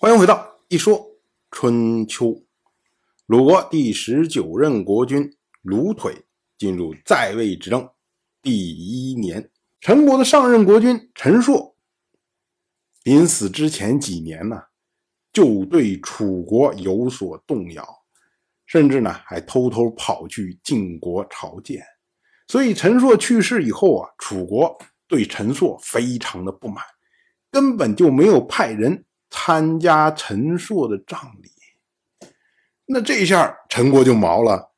欢迎回到一说春秋。鲁国第十九任国君鲁腿进入在位执政第一年，陈国的上任国君陈硕临死之前几年呢，就对楚国有所动摇，甚至呢还偷偷跑去晋国朝见。所以陈硕去世以后啊，楚国对陈硕非常的不满，根本就没有派人。参加陈硕的葬礼，那这一下陈国就毛了，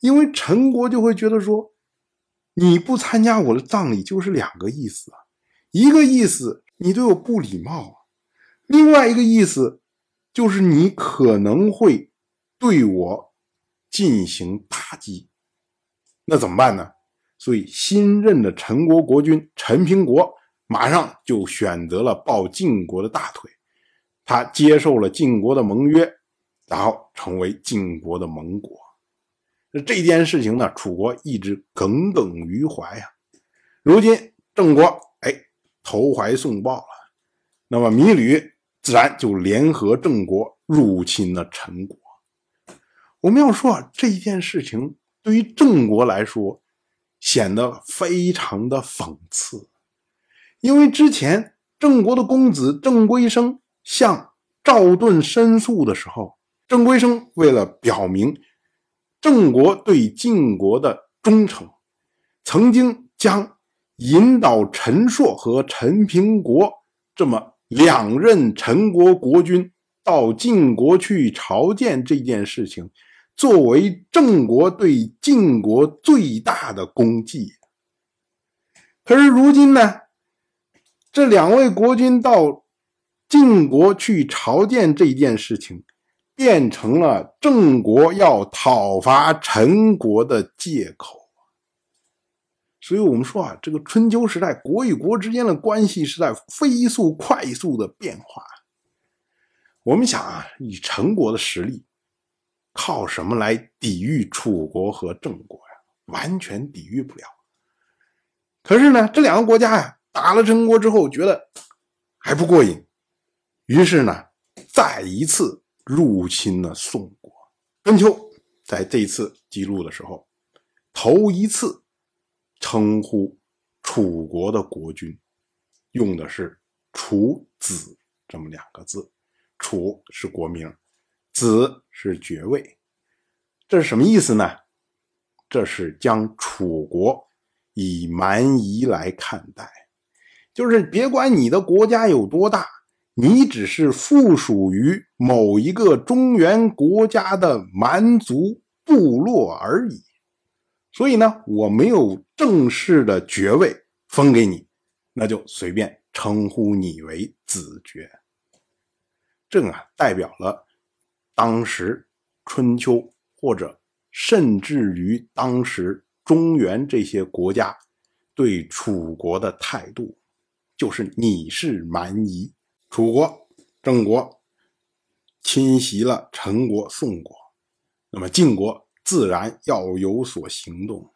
因为陈国就会觉得说，你不参加我的葬礼就是两个意思啊，一个意思你对我不礼貌啊，另外一个意思就是你可能会对我进行打击，那怎么办呢？所以新任的陈国国君陈平国马上就选择了抱晋国的大腿。他接受了晋国的盟约，然后成为晋国的盟国。这件事情呢，楚国一直耿耿于怀呀。如今郑国哎投怀送抱了，那么芈吕自然就联合郑国入侵了陈国。我们要说啊，这件事情对于郑国来说显得非常的讽刺，因为之前郑国的公子郑归生。向赵盾申诉的时候，郑归生为了表明郑国对晋国的忠诚，曾经将引导陈硕和陈平国这么两任陈国国君到晋国去朝见这件事情，作为郑国对晋国最大的功绩。可是如今呢，这两位国君到。晋国去朝见这件事情，变成了郑国要讨伐陈国的借口。所以，我们说啊，这个春秋时代，国与国之间的关系是在飞速、快速的变化。我们想啊，以陈国的实力，靠什么来抵御楚国和郑国呀？完全抵御不了。可是呢，这两个国家呀，打了陈国之后，觉得还不过瘾。于是呢，再一次入侵了宋国。春秋在这次记录的时候，头一次称呼楚国的国君，用的是“楚子”这么两个字。楚是国名，子是爵位。这是什么意思呢？这是将楚国以蛮夷来看待，就是别管你的国家有多大。你只是附属于某一个中原国家的蛮族部落而已，所以呢，我没有正式的爵位封给你，那就随便称呼你为子爵。这啊，代表了当时春秋或者甚至于当时中原这些国家对楚国的态度，就是你是蛮夷。楚国、郑国侵袭了陈国、宋国，那么晋国自然要有所行动。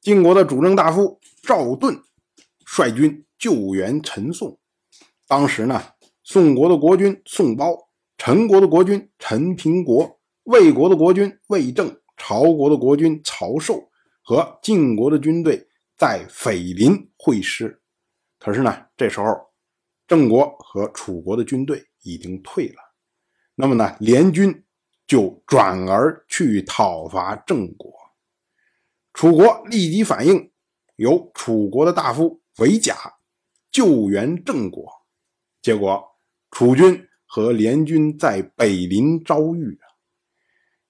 晋国的主政大夫赵盾率军救援陈宋。当时呢，宋国的国君宋包、陈国的国君陈平国、魏国的国君魏正、曹国的国君曹寿和晋国的军队在斐林会师。可是呢，这时候。郑国和楚国的军队已经退了，那么呢，联军就转而去讨伐郑国。楚国立即反应，由楚国的大夫韦甲救援郑国。结果楚军和联军在北临遭遇，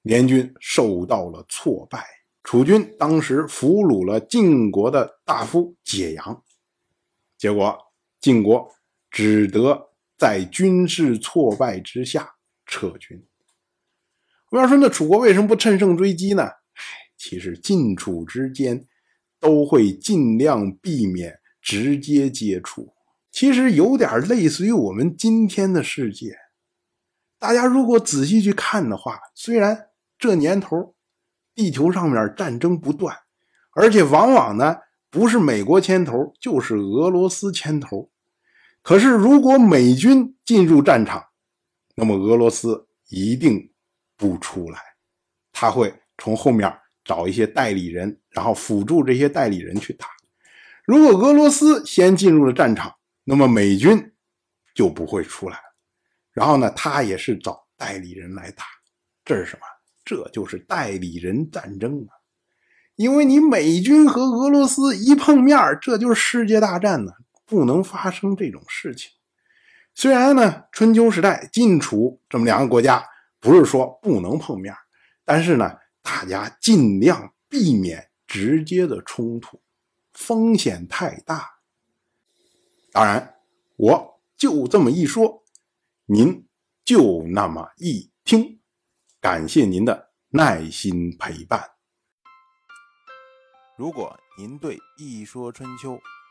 联军受到了挫败。楚军当时俘虏了晋国的大夫解阳，结果晋国。只得在军事挫败之下撤军。我要说，那楚国为什么不趁胜追击呢？唉，其实晋楚之间都会尽量避免直接接触。其实有点类似于我们今天的世界。大家如果仔细去看的话，虽然这年头地球上面战争不断，而且往往呢不是美国牵头，就是俄罗斯牵头。可是，如果美军进入战场，那么俄罗斯一定不出来，他会从后面找一些代理人，然后辅助这些代理人去打。如果俄罗斯先进入了战场，那么美军就不会出来。然后呢，他也是找代理人来打，这是什么？这就是代理人战争啊！因为你美军和俄罗斯一碰面，这就是世界大战呢，不能发生这种事情。虽然呢，春秋时代晋楚这么两个国家不是说不能碰面，但是呢，大家尽量避免直接的冲突，风险太大。当然，我就这么一说，您就那么一听。感谢您的耐心陪伴。如果您对《一说春秋》